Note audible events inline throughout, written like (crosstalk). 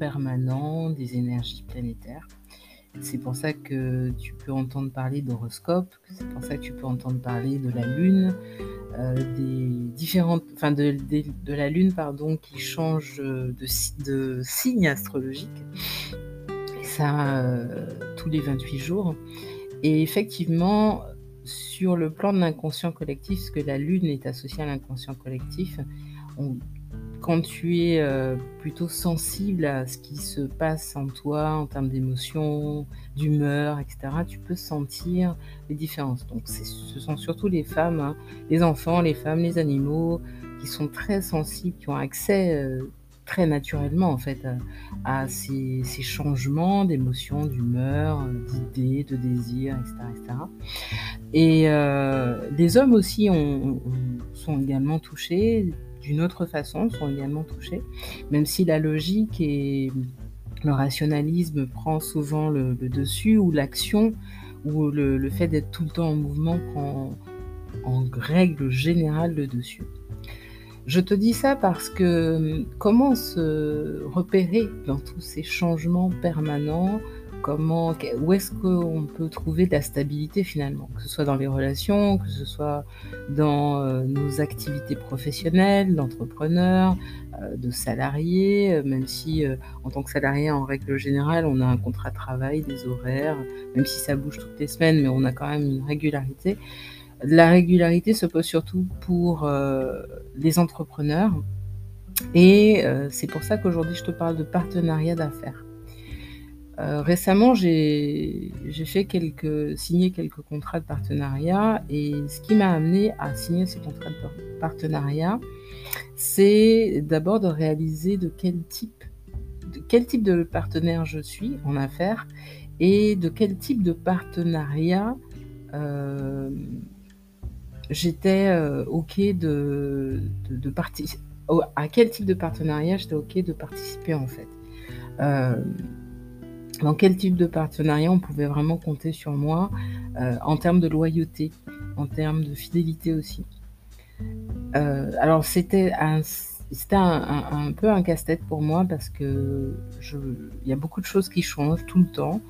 permanent des énergies planétaires. C'est pour ça que tu peux entendre parler d'horoscope, c'est pour ça que tu peux entendre parler de la Lune, euh, des différentes, enfin de, la Lune pardon, qui change de, de signe astrologique. Et ça, euh, tous les 28 jours. Et effectivement, sur le plan de l'inconscient collectif, parce que la Lune est associée à l'inconscient collectif, on, quand tu es euh, plutôt sensible à ce qui se passe en toi en termes d'émotions, d'humeur, etc., tu peux sentir les différences. Donc ce sont surtout les femmes, hein, les enfants, les femmes, les animaux, qui sont très sensibles, qui ont accès euh, très naturellement en fait à, ces, changements d'émotions, d'humeur, d'idées, de désirs, etc. Et euh, les hommes aussi sont également touchés d'une autre façon sont également touchés, même si la logique et le rationalisme prend souvent le, dessus, ou l'action, ou le, fait d'être tout le temps en mouvement prend en règle générale le dessus. Je te dis ça parce que comment se repérer dans tous ces changements permanents comment, où est-ce qu'on peut trouver de la stabilité finalement, que ce soit dans les relations, que ce soit dans euh, nos activités professionnelles, d'entrepreneurs, euh, de salariés, euh, même si en tant que salarié, en règle générale, on a un contrat de travail, des horaires, même si ça bouge toutes les semaines, mais on a quand même une régularité. La régularité se pose surtout pour les entrepreneurs. Et c'est pour ça qu'aujourd'hui, je te parle de partenariat d'affaires. Euh, récemment, j'ai fait quelques, signé quelques contrats de partenariat et ce qui m'a amené à signer ces contrats de partenariat, c'est d'abord de réaliser de quel type, de partenaire je suis en affaires et de quel type de partenariat euh, j'étais euh, ok de, de, participer. À quel type de partenariat j'étais ok de participer en fait dans quel type de partenariat on pouvait vraiment compter sur moi euh, en termes de loyauté, en termes de fidélité aussi? Euh, alors c'était un, un, peu un casse-tête pour moi parce que il y a beaucoup de choses qui changent tout le temps,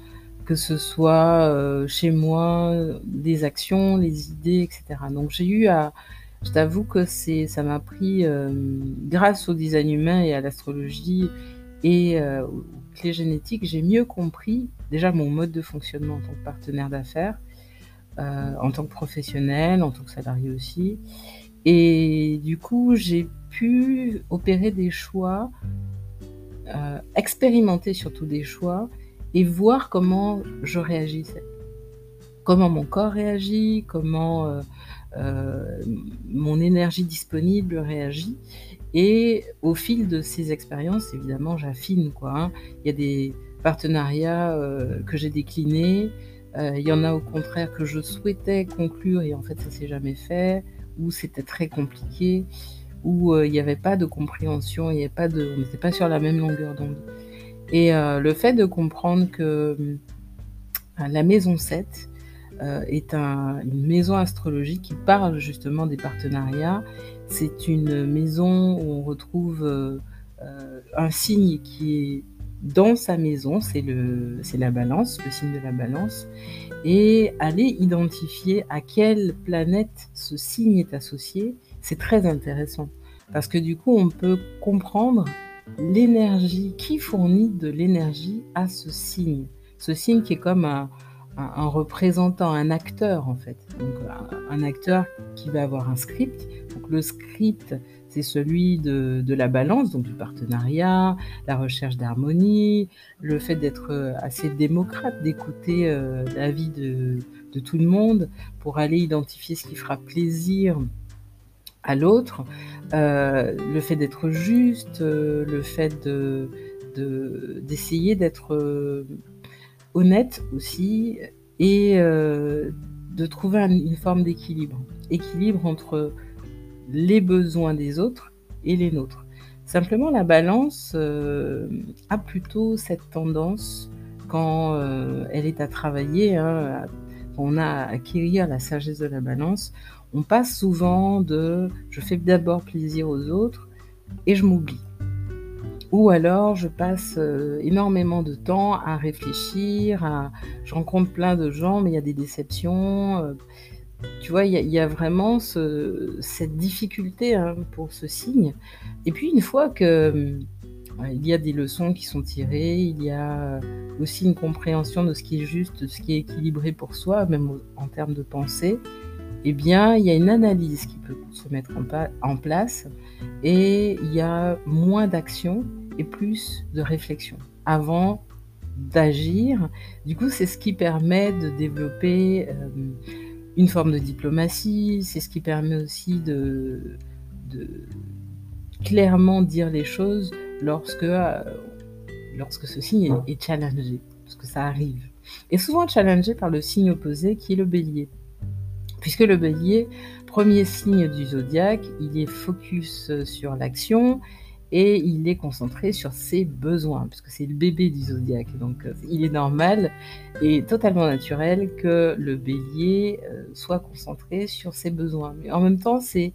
que ce soit euh, chez moi, des actions, les idées, etc. Donc j'ai eu à, je t'avoue que ça m'a pris, grâce au design humain et à l'astrologie et clés génétiques, j'ai mieux compris déjà mon mode de fonctionnement en tant que partenaire d'affaires, euh, en tant que professionnel, en tant que salarié aussi. Et du coup, j'ai pu opérer des choix, euh, expérimenter surtout des choix et voir comment je réagissais. Comment mon corps réagit, comment euh, mon énergie disponible réagit. Et au fil de ces expériences, évidemment, j'affine quoi. Hein. Il y a des partenariats euh, que j'ai déclinés, euh, il y en a au contraire que je souhaitais conclure et en fait ça s'est jamais fait, ou c'était très compliqué, ou euh, il n'y avait pas de compréhension, il y avait pas de, on n'était pas sur la même longueur d'onde. Et le fait de comprendre que la maison 7 est une maison astrologique qui parle justement des partenariats c'est une maison où on retrouve euh, euh, un signe qui est dans sa maison, c'est la balance, le signe de la balance, et aller identifier à quelle planète ce signe est associé, c'est très intéressant. Parce que du coup, on peut comprendre l'énergie, qui fournit de l'énergie à ce signe. Ce signe qui est comme un, un, représentant, un acteur en fait. Donc, un, acteur qui va avoir un script. Donc le script, c'est celui de, la balance, donc du partenariat, la recherche d'harmonie, le fait d'être euh, assez démocrate, d'écouter euh, l'avis de, tout le monde pour aller identifier ce qui fera plaisir à l'autre, euh, le fait d'être juste, le fait de d'essayer d'être honnête aussi et euh, de trouver une forme d'équilibre. Équilibre entre les besoins des autres et les nôtres. Simplement, la balance euh, a plutôt cette tendance, quand euh, elle est à travailler, hein, on a à acquérir la sagesse de la balance, on passe souvent de je fais d'abord plaisir aux autres et je m'oublie. Ou alors je passe, heu, énormément de temps à réfléchir, je rencontre plein de gens, mais il y a des déceptions, heu, tu vois? Il y a vraiment ce cette difficulté, hein, pour ce signe et puis une fois que, mmh, il y a des leçons qui sont tirées, il y a aussi une compréhension de ce qui est juste, de ce qui est équilibré pour soi, même en termes de pensée, eh bien, il y a une analyse qui peut se mettre en place et il y a moins d'action et plus de réflexion avant d'agir. Du coup, c'est ce qui permet de développer, hem, une forme de diplomatie, c'est ce qui permet aussi de clairement dire les choses lorsque, heu, lorsque ce signe est est challengé, parce que ça arrive et souvent challengé par le signe opposé qui est le Bélier. Puisque le Bélier, premier signe du zodiaque, il est focus, sur l'action et il est concentré sur ses besoins, puisque c'est le bébé du zodiaque, donc heu, il est normal et totalement naturel que le Bélier, heu, soit concentré sur ses besoins. Mais en même temps, c'est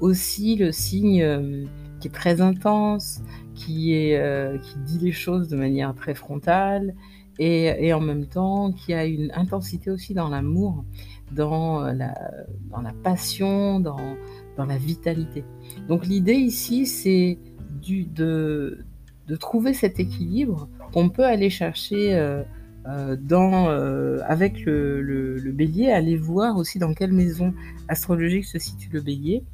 aussi le signe, hem, qui est très intense, qui dit les choses de manière très frontale et en même temps qui a une intensité aussi dans l'amour, la dans la passion, dans dans la vitalité. Donc l'idée ici, c'est de de trouver cet équilibre qu'on peut aller chercher, heu heu, dans, avec le le le Bélier, aller voir aussi dans quelle maison astrologique se situe le Bélier,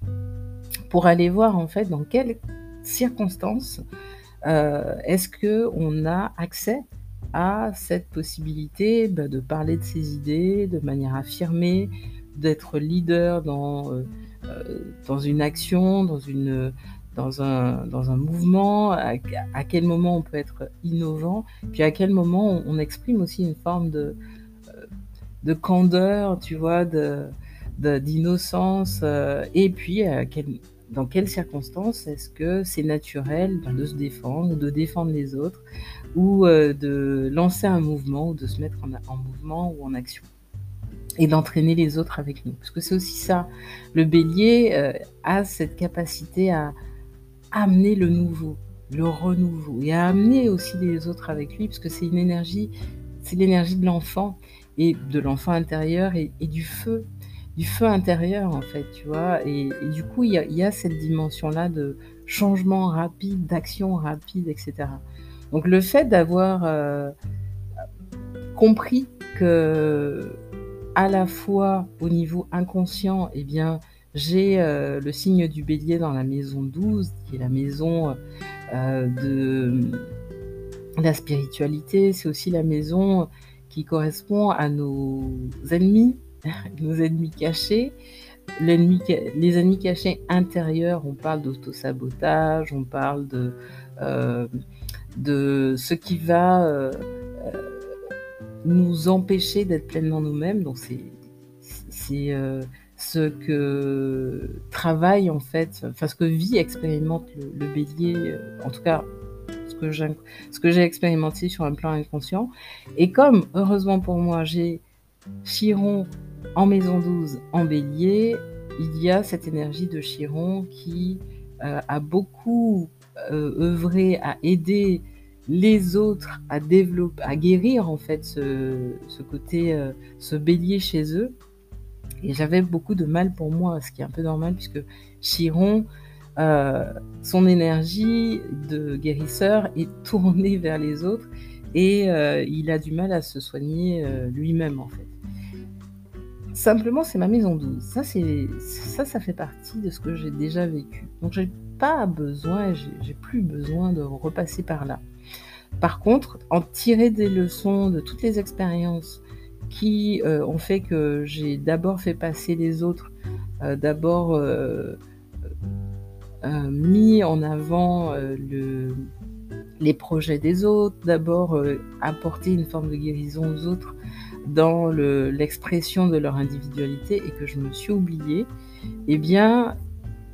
pour aller voir en fait dans quelles circonstances, est-ce qu'on a accès à cette possibilité, bah, de parler de ses idées de manière affirmée, d'être leader dans, heu heu, dans une action, dans une, dans un dans un mouvement, à quel moment on peut être innovant, puis à quel moment on exprime aussi une forme de, heu, de candeur, tu vois? De de d'innocence, heu et puis dans quelles circonstances est-ce que c'est naturel, ben, de se défendre, de défendre les autres ou heu, de lancer un mouvement ou de se mettre en mouvement ou en action et d'entraîner les autres avec nous. Parce que c'est aussi ça, le Bélier, heu, a cette capacité à amener le nouveau, le renouveau et à amener aussi les autres avec lui, parce que c'est une énergie c'est l'énergie de l'enfant et de l'enfant intérieur et du feu du feu intérieur, en fait, tu vois? Et du coup, il y a cette dimension-là de changement rapide, d'action rapide et cetera. Donc le fait d'avoir, heu, compris qu'à la fois au niveau inconscient et bien, j'ai, heu, le signe du Bélier dans la maison 12 qui est la maison, heu, de, la spiritualité. C'est aussi la maison qui correspond à nos ennemis, (laughs) nos ennemis cachés. Les ennemis cachés intérieurs, on parle d'auto-sabotage, on parle de, de ce qui va, heu heu, nous empêcher d'être pleinement nous-mêmes. Donc c'est heu, ce que travaille en fait, enfin ce que vit, expérimente le Bélier, en tout cas ce que j'inc ce que j'ai expérimenté sur un plan inconscient et comme heureusement pour moi, j'ai Chiron en maison 12 en Bélier, il y a cette énergie de Chiron qui, a beaucoup, heu, œuvré à aider les autres à développ à guérir en fait ce côté, heu, ce Bélier chez eux et j'avais beaucoup de mal pour moi, ce qui est un peu normal puisque Chiron, heu, son énergie de guérisseur est tournée vers les autres et il a du mal à se soigner, lui-même, en fait. Simplement, c'est ma maison 12. Ça, ça, fait partie de ce que j'ai déjà vécu. Donc j'ai pas besoin, j'ai plus besoin de repasser par là. Par contre, en tirer des leçons de toutes les expériences qui, heu, ont fait que j'ai d'abord fait passer les autres, heu, d'abord, heu, mis en avant, les projets des autres, d'abord, apporter une forme de guérison aux autres dans le l'expression de leur individualité et que je me suis oubliée et bien,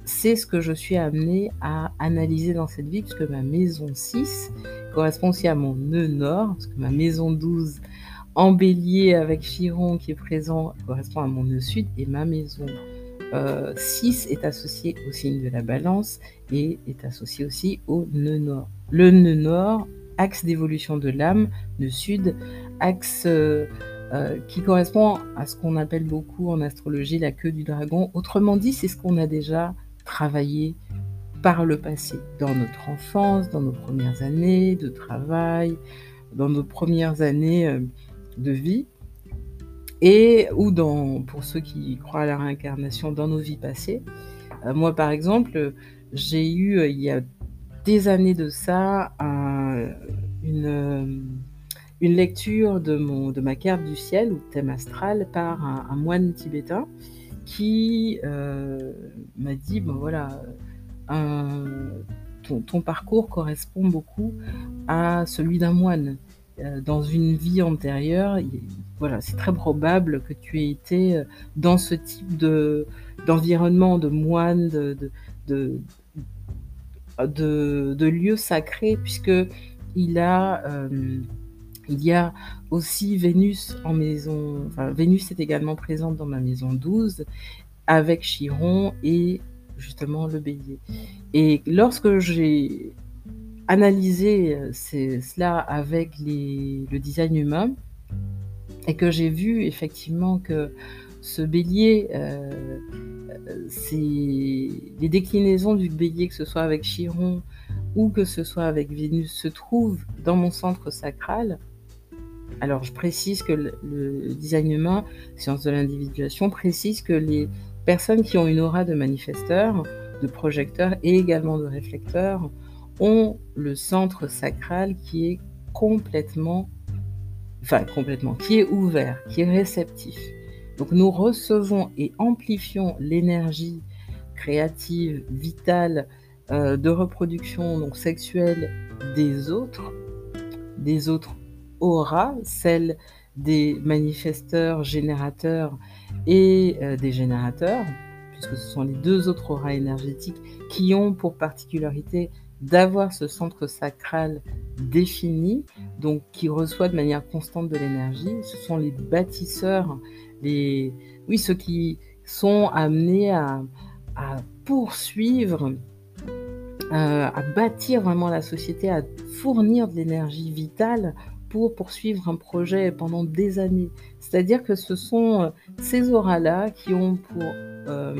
c'est ce que je suis amenée à analyser dans cette vie puisque ma maison 6 correspond aussi à mon nœud nord, parce que ma maison 12 en Bélier avec Chiron qui est présent correspond à mon nœud sud et ma maison, heu, 6 est associée au signe de la Balance et est associée aussi au nœud nord. le nœud nord, axe d'évolution de l'âme, le sud, axe euh, euh, qui correspond à ce qu'on appelle beaucoup en astrologie la queue du dragon. Autrement dit, c'est ce qu'on a déjà travaillé par le passé, dans notre enfance, dans nos premières années de travail, dans nos premières années euh, de vie, et ou dans, pour ceux qui croient à la réincarnation, dans nos vies passées. moi, par exemple, j'ai eu, il y a des années de ça, une une lecture de, mon, de ma carte du ciel ou thème astral par un, moine tibétain qui euh, m'a dit, bon voilà, ton, parcours correspond beaucoup à celui d'un moine. Euh, dans une vie antérieure, voilà, c'est très probable que tu aies été euh, dans ce type de, d'environnement de moine, de, de, de, de, lieu sacré, puisque il a il y a aussi Vénus en maison, Vénus est également présente dans ma maison 12 avec Chiron et justement le bélier. Et lorsque j'ai analysé euh, cela avec le design humain et que j'ai vu effectivement que ce bélier, euh, euh, c'est les déclinaisons du bélier, que ce soit avec Chiron ou que ce soit avec Vénus, se trouvent dans mon centre sacral, alors, je précise que le, design humain, science de l'individuation, précise que les personnes qui ont une aura de manifesteur, de projecteur et également de réflecteur ont le centre sacral qui est complètement, enfin complètement, qui est ouvert, qui est réceptif. Donc nous recevons et amplifions l'énergie créative, vitale, euh, de reproduction, donc sexuelle des autres, des autres aura, celle des manifesteurs, générateurs et euh, des générateurs, puisque ce sont les deux autres auras énergétiques qui ont pour particularité d'avoir ce centre sacral défini, donc qui reçoit de manière constante de l'énergie. Ce sont les bâtisseurs, les, oui, ceux qui sont amenés à, poursuivre euh, à bâtir vraiment la société, à fournir de l'énergie vitale pour poursuivre un projet pendant des années. C'est-à-dire que ce sont euh, ces auras-là qui, ont pour, euh,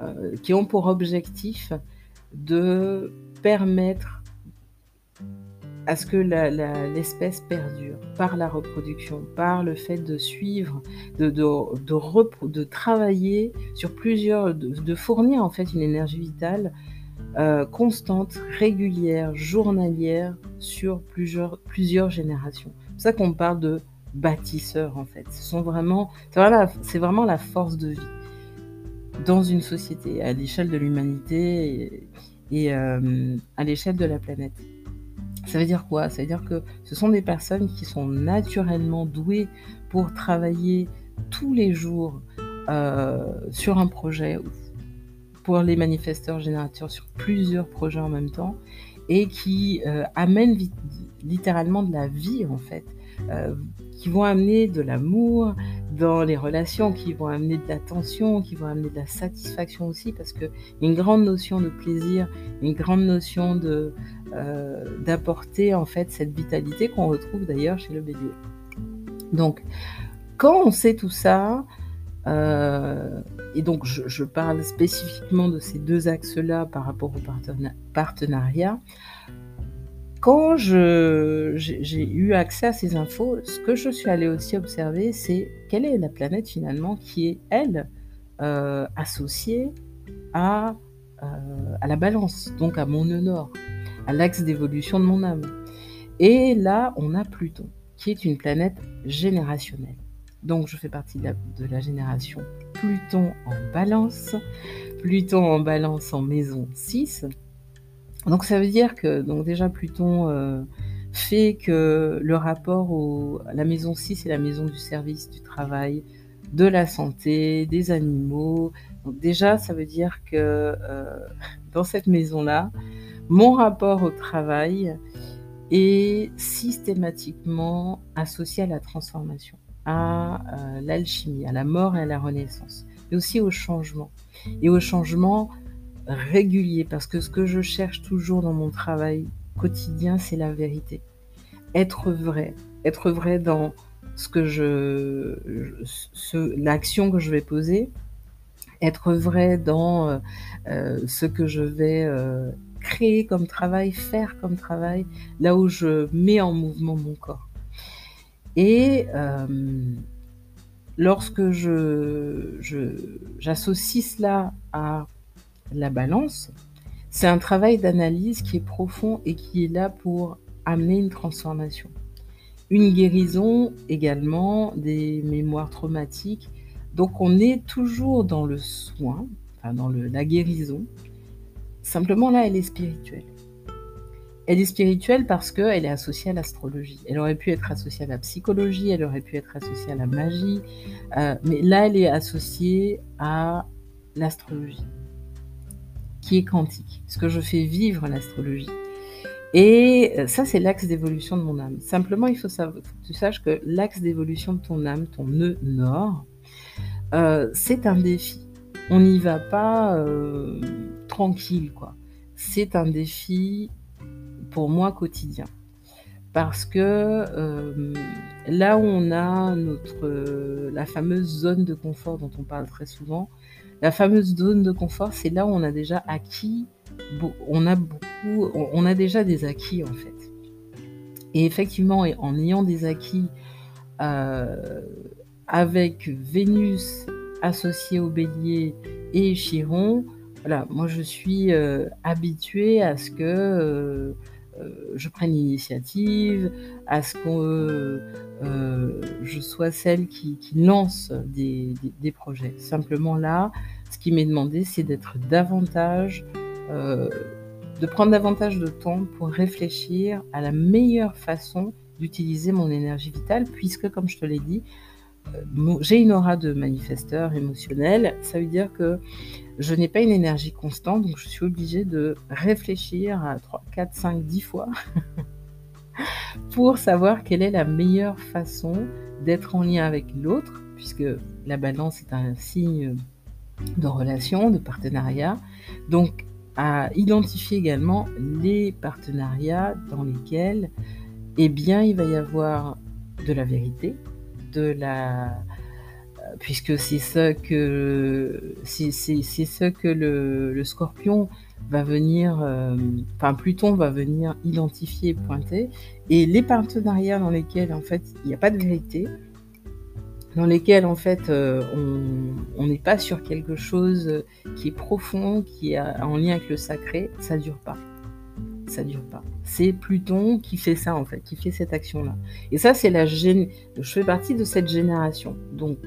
euh, qui ont pour objectif de permettre à ce que l'espèce perdure par la reproduction, par le fait de suivre, de travailler sur plusieurs, de, fournir en fait une énergie vitale euh, constante, régulière, journalière sur plusieurs, plusieurs générations. C'est pour ça qu'on parle de bâtisseurs en fait. Ce sont vraiment, c'est vraiment, la force de vie dans une société à l'échelle de l'humanité et, euh, à l'échelle de la planète. Ça veut dire quoi? Ça veut dire que ce sont des personnes qui sont naturellement douées pour travailler tous les jours euh, sur un projet pour les manifesteurs générateurs sur plusieurs projets en même temps et qui euh, amènent littéralement de la vie en fait, euh, qui vont amener de l'amour dans les relations, qui vont amener de l'attention, qui vont amener de la satisfaction aussi parce que une grande notion de plaisir, une grande notion de euh, d'apporter en fait cette vitalité qu'on retrouve d'ailleurs chez le bélier. Donc quand on sait tout ça, et donc, je, parle spécifiquement de ces deux axes-là par rapport au partenariat. Quand j'ai eu accès à ces infos, ce que je suis allée aussi observer, c'est quelle est la planète finalement qui est, elle, euh, associée à, euh, à la balance, donc à mon nœud nord, à l'axe d'évolution de mon âme. Et là, on a Pluton, qui est une planète générationnelle. Donc je fais partie de la, génération Pluton en balance. Pluton en balance en maison 6. Donc ça veut dire que donc déjà Pluton euh, fait que le rapport à la maison 6 est la maison du service, du travail, de la santé, des animaux. Donc déjà ça veut dire que euh, dans cette maison-là, mon rapport au travail est systématiquement associé à la transformation à euh, l'alchimie, à la mort et à la renaissance, mais aussi au changement. Et au changement régulier, parce que ce que je cherche toujours dans mon travail quotidien, c'est la vérité. Être vrai, être vrai dans ce que je, l'action que je vais poser, être vrai dans euh, euh, ce que je vais créer comme travail, faire comme travail, là où je mets en mouvement mon corps. Et lorsque je, j'associe cela à la balance, c'est un travail d'analyse qui est profond et qui est là pour amener une transformation. Une guérison également des mémoires traumatiques. Donc on est toujours dans le soin, enfin dans la guérison. Simplement là, elle est spirituelle. Elle est spirituelle parce qu'elle est associée à l'astrologie. Elle aurait pu être associée à la psychologie, elle aurait pu être associée à la magie, euh, mais là, elle est associée à l'astrologie, qui est quantique, ce que je fais vivre l'astrologie. Et euh, ça, c'est l'axe d'évolution de mon âme. Simplement, il faut, que tu saches que l'axe d'évolution de ton âme, ton nœud nord, euh, c'est un défi. On n'y va pas tranquille, quoi. C'est un défi pour moi quotidien. Parce que euh, là où on a notre, euh, la fameuse zone de confort dont on parle très souvent, la fameuse zone de confort, c'est là où on a déjà acquis, on a beaucoup, on a déjà des acquis en fait. Et effectivement, en ayant des acquis euh, avec Vénus associée au bélier et Chiron, voilà, moi je suis habituée à ce que je prenne l'initiative, à ce que euh, je sois celle qui, lance des, projets. Simplement là, ce qui m'est demandé, c'est d'être davantage, euh, de prendre davantage de temps pour réfléchir à la meilleure façon d'utiliser mon énergie vitale, puisque, comme je te l'ai dit, j'ai une aura de manifesteur émotionnel. Ça veut dire que je n'ai pas une énergie constante, donc je suis obligée de réfléchir à 3, 4, 5, 10 fois (laughs) pour savoir quelle est la meilleure façon d'être en lien avec l'autre, puisque la balance est un signe de relation, de partenariat. Donc, à identifier également les partenariats dans lesquels, eh bien, il va y avoir de la vérité, la puisque c'est ce que c'est ce que le, scorpion va venir, euh, enfin Pluton va venir identifier et pointer, et les partenariats dans lesquels en fait il n'y a pas de vérité, dans lesquels en fait euh, on n'est pas sur quelque chose qui est profond, qui est en lien avec le sacré, ça dure pas. Ça dure pas. C'est Pluton qui fait ça en fait, qui fait cette action-là. Et ça, c'est la gén... Je fais partie de cette génération. Donc,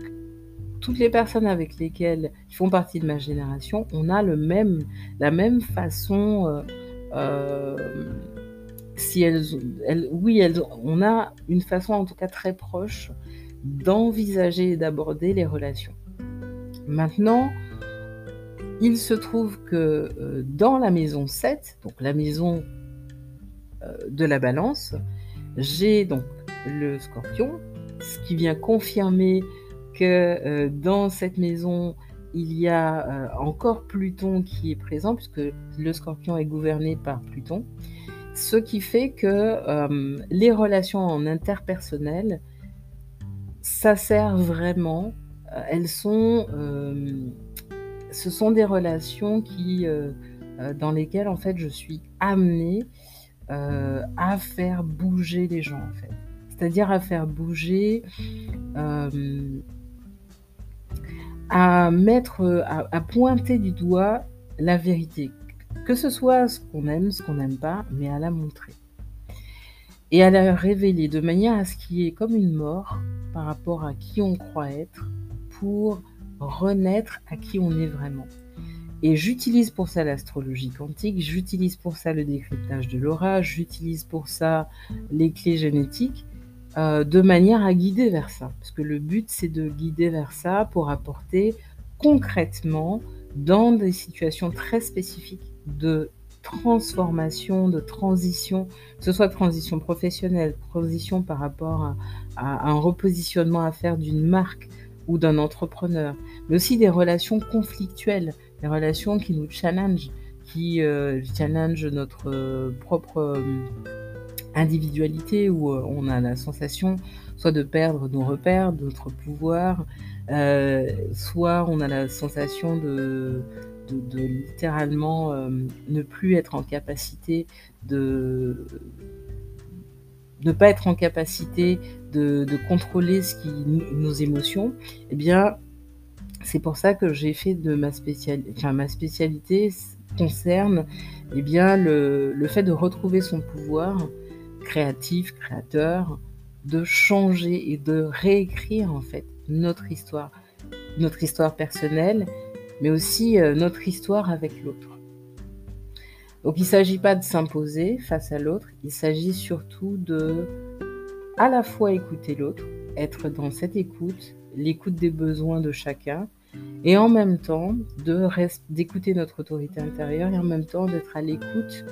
toutes les personnes avec lesquelles qui font partie de ma génération, on a le même, la même façon. Euh, euh, si elles, oui, elles, on a une façon en tout cas très proche d'envisager et d'aborder les relations. Maintenant, il se trouve que euh, dans la maison 7, donc la maison de la balance, j'ai donc le scorpion, ce qui vient confirmer que euh, dans cette maison, il y a euh, encore Pluton qui est présent, puisque le scorpion est gouverné par Pluton. Ce qui fait que euh, les relations en interpersonnel, ça sert vraiment. elles sont, ce sont des relations qui, dans lesquelles en fait je suis amenée à faire bouger les gens. C'est-à-dire à faire bouger à mettre, à, pointer du doigt la vérité, que ce soit ce qu'on aime, ce qu'on n'aime pas, mais à la montrer. Et à la révéler de manière à ce qu'il y ait comme une mort par rapport à qui on croit être pour renaître à qui on est vraiment. Et j'utilise pour ça l'astrologie quantique, j'utilise pour ça le décryptage de l'aura, j'utilise pour ça les clés génétiques euh, de manière à guider vers ça. Parce que le but, c'est de guider vers ça pour apporter concrètement, dans des situations très spécifiques de transformation, de transition, que ce soit transition professionnelle, transition par rapport à, un repositionnement à faire d'une marque ou d'un entrepreneur, mais aussi des relations conflictuelles, des relations qui nous challengent, qui challenge notre propre individualité, où on a la sensation soit de perdre nos repères, notre pouvoir, soit on a la sensation de de, littéralement euh, ne plus être en capacité de ne pas être en capacité de, contrôler ce qui, nos émotions, eh bien, c'est pour ça que j'ai fait de ma spécialité, enfin, ma spécialité concerne eh bien, le, le, fait de retrouver son pouvoir créatif, créateur, de changer et de réécrire en fait notre histoire, notre histoire personnelle mais aussi euh, notre histoire avec l'autre. Donc il ne s'agit pas de s'imposer face à l'autre, il s'agit surtout de à la fois écouter l'autre, être dans cette écoute, l'écoute des besoins de chacun, et en même temps d'écouter notre autorité intérieure et en même temps d'être à l'écoute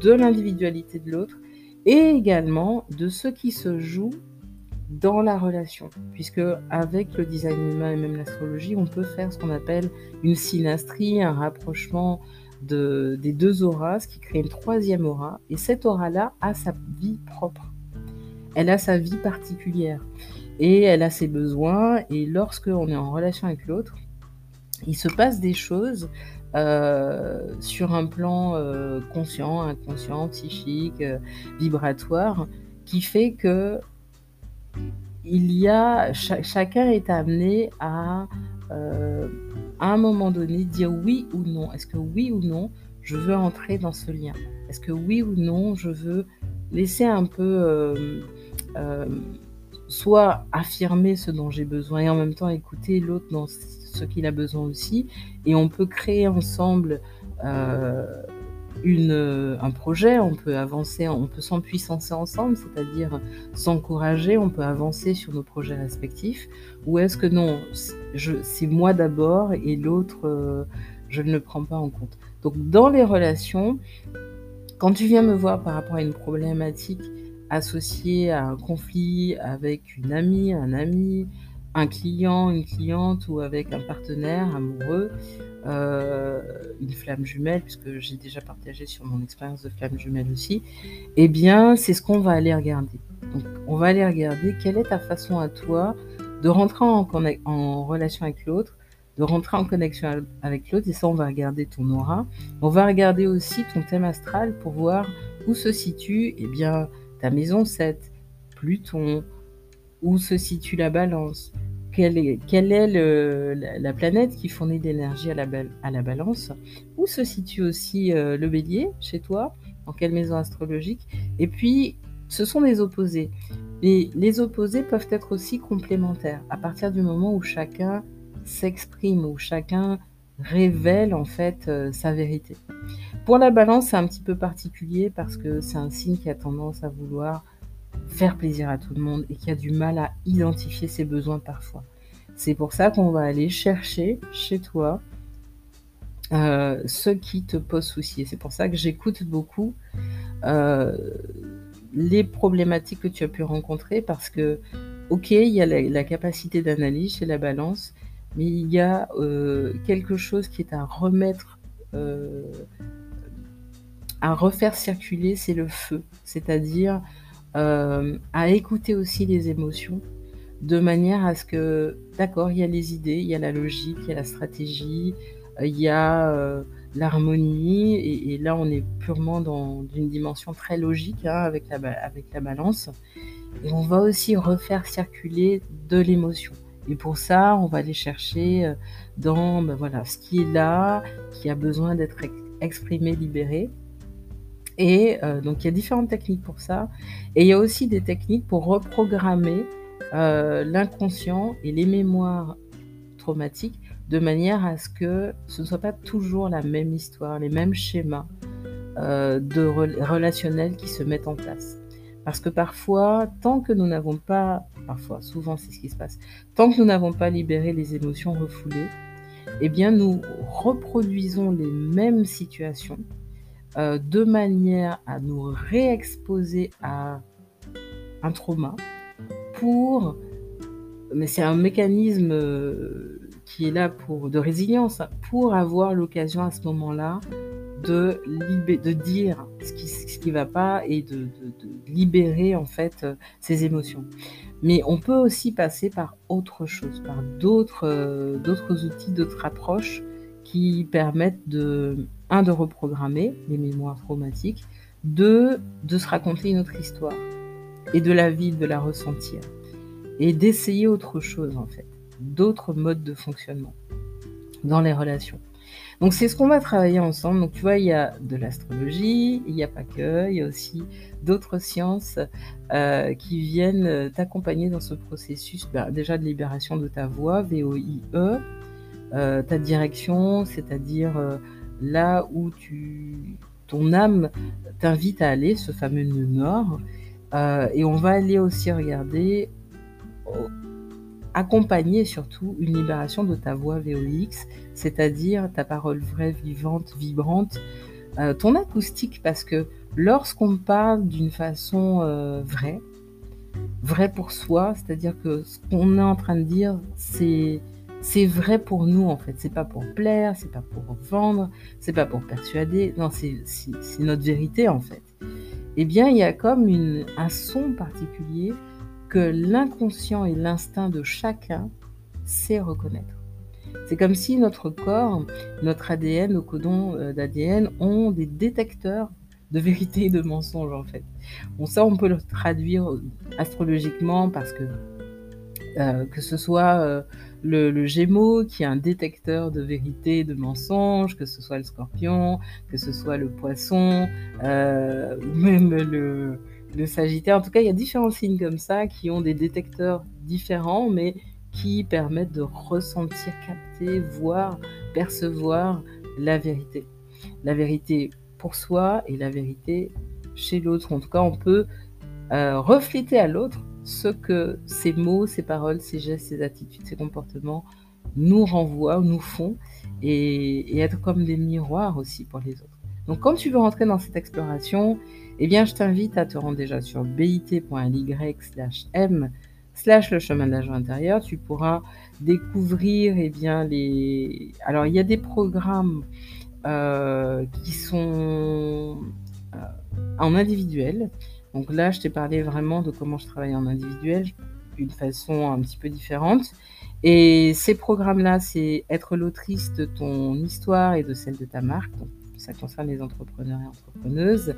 de l'individualité de l'autre et également de ce qui se joue dans la relation, puisque avec le design humain et même l'astrologie, on peut faire ce qu'on appelle une synastrie, un rapprochement de, des deux auras, ce qui crée une troisième aura, et cette aura-là a sa vie propre. Elle a sa vie particulière, et elle a ses besoins, et lorsque on est en relation avec l'autre, il se passe des choses euh, sur un plan euh, conscient, inconscient, psychique, euh, vibratoire, qui fait que il y a, chacun est amené à, à un moment donné, dire oui ou non. Est-ce que oui ou non, je veux entrer dans ce lien? Est-ce que oui ou non, je veux laisser un peu, euh, euh, soit affirmer ce dont j'ai besoin et en même temps écouter l'autre dans ce qu'il a besoin aussi. Et on peut créer ensemble une, euh, un projet, on peut avancer, on peut s'empuissancer ensemble, c'est-à-dire s'encourager, on peut avancer sur nos projets respectifs, ou est-ce que non, c'est moi d'abord et l'autre, euh, je ne le prends pas en compte. Donc dans les relations, quand tu viens me voir par rapport à une problématique associée à un conflit avec une amie, un ami, un client, une cliente ou avec un partenaire amoureux, euh, une flamme jumelle, puisque j'ai déjà partagé sur mon expérience de flamme jumelle aussi, eh bien, c'est ce qu'on va aller regarder. Donc, on va aller regarder quelle est ta façon à toi de rentrer en, en relation avec l'autre, de rentrer en connexion avec l'autre, et ça, on va regarder ton aura. On va regarder aussi ton thème astral pour voir où se situe, eh bien, ta maison 7, Pluton, où se situe la balance, quelle est, quelle est le, la, planète qui fournit de l'énergie à la, balance, où se situe aussi euh, le bélier chez toi, dans quelle maison astrologique, et puis ce sont des opposés. Et les opposés peuvent être aussi complémentaires. À partir du moment où chacun s'exprime, où chacun révèle en fait euh, sa vérité. Pour la balance, c'est un petit peu particulier parce que c'est un signe qui a tendance à vouloir faire plaisir à tout le monde et qui a du mal à identifier ses besoins parfois. C'est pour ça qu'on va aller chercher chez toi euh, ce qui te pose souci. C'est pour ça que j'écoute beaucoup euh, les problématiques que tu as pu rencontrer parce que, ok, il y a la, capacité d'analyse chez la balance, mais il y a euh, quelque chose qui est à remettre, à refaire circuler, c'est le feu. C'est-à-dire euh, à écouter aussi les émotions de manière à ce que, d'accord, il y a les idées, il y a la logique, il y a la stratégie, euh, il y a euh, l'harmonie, et, là on est purement dans une dimension très logique hein, avec la balance. Et on va aussi refaire circuler de l'émotion. Et pour ça, on va aller chercher dans ben voilà, ce qui est là, qui a besoin d'être exprimé, libéré. Et euh, donc il y a différentes techniques pour ça. Et il y a aussi des techniques pour reprogrammer euh, l'inconscient et les mémoires traumatiques de manière à ce que ce ne soit pas toujours la même histoire, les mêmes schémas euh, relationnels qui se mettent en place. Parce que parfois, tant que nous n'avons pas, parfois, souvent c'est ce qui se passe, tant que nous n'avons pas libéré les émotions refoulées, eh bien nous reproduisons les mêmes situations euh, de manière à nous réexposer à un trauma pour mais c'est un mécanisme euh, qui est là pour de résilience pour avoir l'occasion à ce moment-là de, dire ce qui qui va pas et de, libérer en fait ses émotions. Mais on peut aussi passer par autre chose, par d'autres d'autres outils, d'autres approches qui permettent de un de reprogrammer les mémoires traumatiques, deux de se raconter une autre histoire et de la vivre, de la ressentir et d'essayer autre chose en fait, d'autres modes de fonctionnement dans les relations. Donc c'est ce qu'on va travailler ensemble. Donc tu vois, il y a de l'astrologie, il n'y a pas que, il y a aussi d'autres sciences euh, qui viennent t'accompagner dans ce processus bah, déjà de libération de ta voix, VOIE, euh, ta direction, c'est-à-dire euh, là où tu, ton âme t'invite à aller, ce fameux nœud nord. Euh, et on va aller aussi regarder accompagner surtout une libération de ta voix VOX, c'est-à-dire ta parole vraie, vivante, vibrante, euh, ton acoustique, parce que lorsqu'on parle d'une façon euh, vraie, vraie pour soi, c'est-à-dire que ce qu'on est en train de dire, c'est c'est vrai pour nous en fait. C'est pas pour plaire, c'est pas pour vendre, c'est pas pour persuader. Non, c'est notre vérité en fait. Eh bien, il y a comme une, un son particulier que l'inconscient et l'instinct de chacun sait reconnaître. C'est comme si notre corps, notre ADN, nos codons euh, d'ADN ont des détecteurs de vérité et de mensonge en fait. Bon ça on peut le traduire astrologiquement parce que euh, que ce soit euh, le, le, Gémeaux qui est un détecteur de vérité et de mensonge, que ce soit le Scorpion, que ce soit le Poisson, euh, même le, le Sagittaire. En tout cas, il y a différents signes comme ça qui ont des détecteurs différents, mais qui permettent de ressentir, capter, voir, percevoir la vérité. La vérité pour soi et la vérité chez l'autre. En tout cas, on peut euh, refléter à l'autre ce que ces mots, ces paroles, ces gestes, ces attitudes, ces comportements nous renvoient, nous font, et, et être comme des miroirs aussi pour les autres. Donc quand tu veux rentrer dans cette exploration, eh bien je t'invite à te rendre déjà sur bit.ly slash m slash le chemin de l'agent intérieur. Tu pourras découvrir eh bien les... Alors il y a des programmes euh, qui sont euh, en individuel. Donc là, je t'ai parlé vraiment de comment je travaille en individuel d'une façon un petit peu différente. Et ces programmes-là, c'est être l'autrice de ton histoire et de celle de ta marque. Donc, ça concerne les entrepreneurs et entrepreneuses.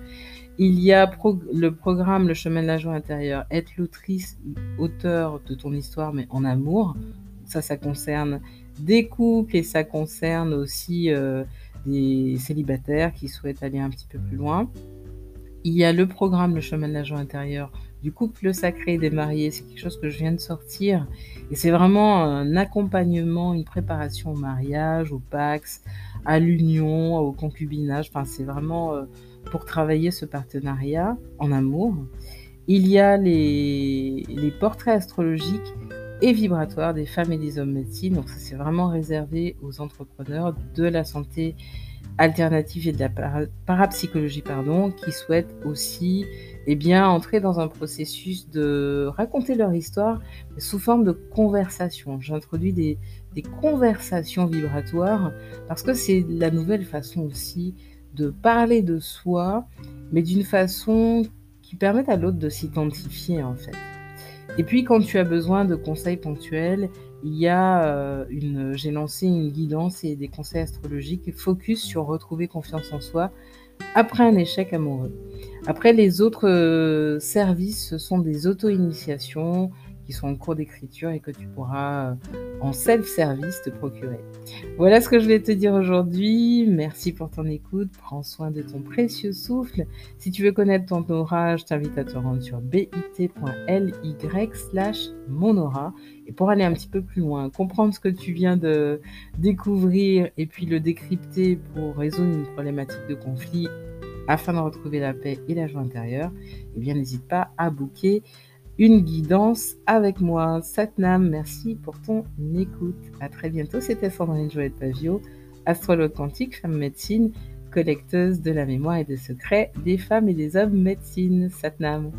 Il y a le programme Le chemin de l'agent intérieur, être l'autrice, auteur de ton histoire, mais en amour. Ça, ça concerne des couples et ça concerne aussi euh, des célibataires qui souhaitent aller un petit peu plus loin. Il y a le programme Le chemin de l'agent intérieur du couple sacré des mariés. C'est quelque chose que je viens de sortir. Et c'est vraiment un accompagnement, une préparation au mariage, au Pax, à l'union, au concubinage. Enfin, c'est vraiment euh, pour travailler ce partenariat en amour. Il y a les, portraits astrologiques et vibratoires des femmes et des hommes médecine. Donc ça, c'est vraiment réservé aux entrepreneurs de la santé alternative et de la parapsychologie, pardon, qui souhaitent aussi eh bien, entrer dans un processus de raconter leur histoire sous forme de conversation. J'introduis des, des conversations vibratoires parce que c'est la nouvelle façon aussi de parler de soi, mais d'une façon qui permette à l'autre de s'identifier en fait. Et puis quand tu as besoin de conseils ponctuels, il y a euh, une, j'ai lancé une guidance et des conseils astrologiques focus sur retrouver confiance en soi après un échec amoureux. Après les autres euh, services, ce sont des auto-initiations, qui sont en cours d'écriture et que tu pourras euh, en self-service te procurer. Voilà ce que je vais te dire aujourd'hui. Merci pour ton écoute. Prends soin de ton précieux souffle. Si tu veux connaître ton aura, je t'invite à te rendre sur bit.ly slash aura. Et pour aller un petit peu plus loin, comprendre ce que tu viens de découvrir et puis le décrypter pour résoudre une problématique de conflit afin de retrouver la paix et la joie intérieure, eh bien n'hésite pas à booker une guidance avec moi. Satnam, merci pour ton écoute. À très bientôt. C'était Sandrine Joël Pavio, astrologue quantique, femme médecine, collecteuse de la mémoire et des secrets des femmes et des hommes médecine. Satnam.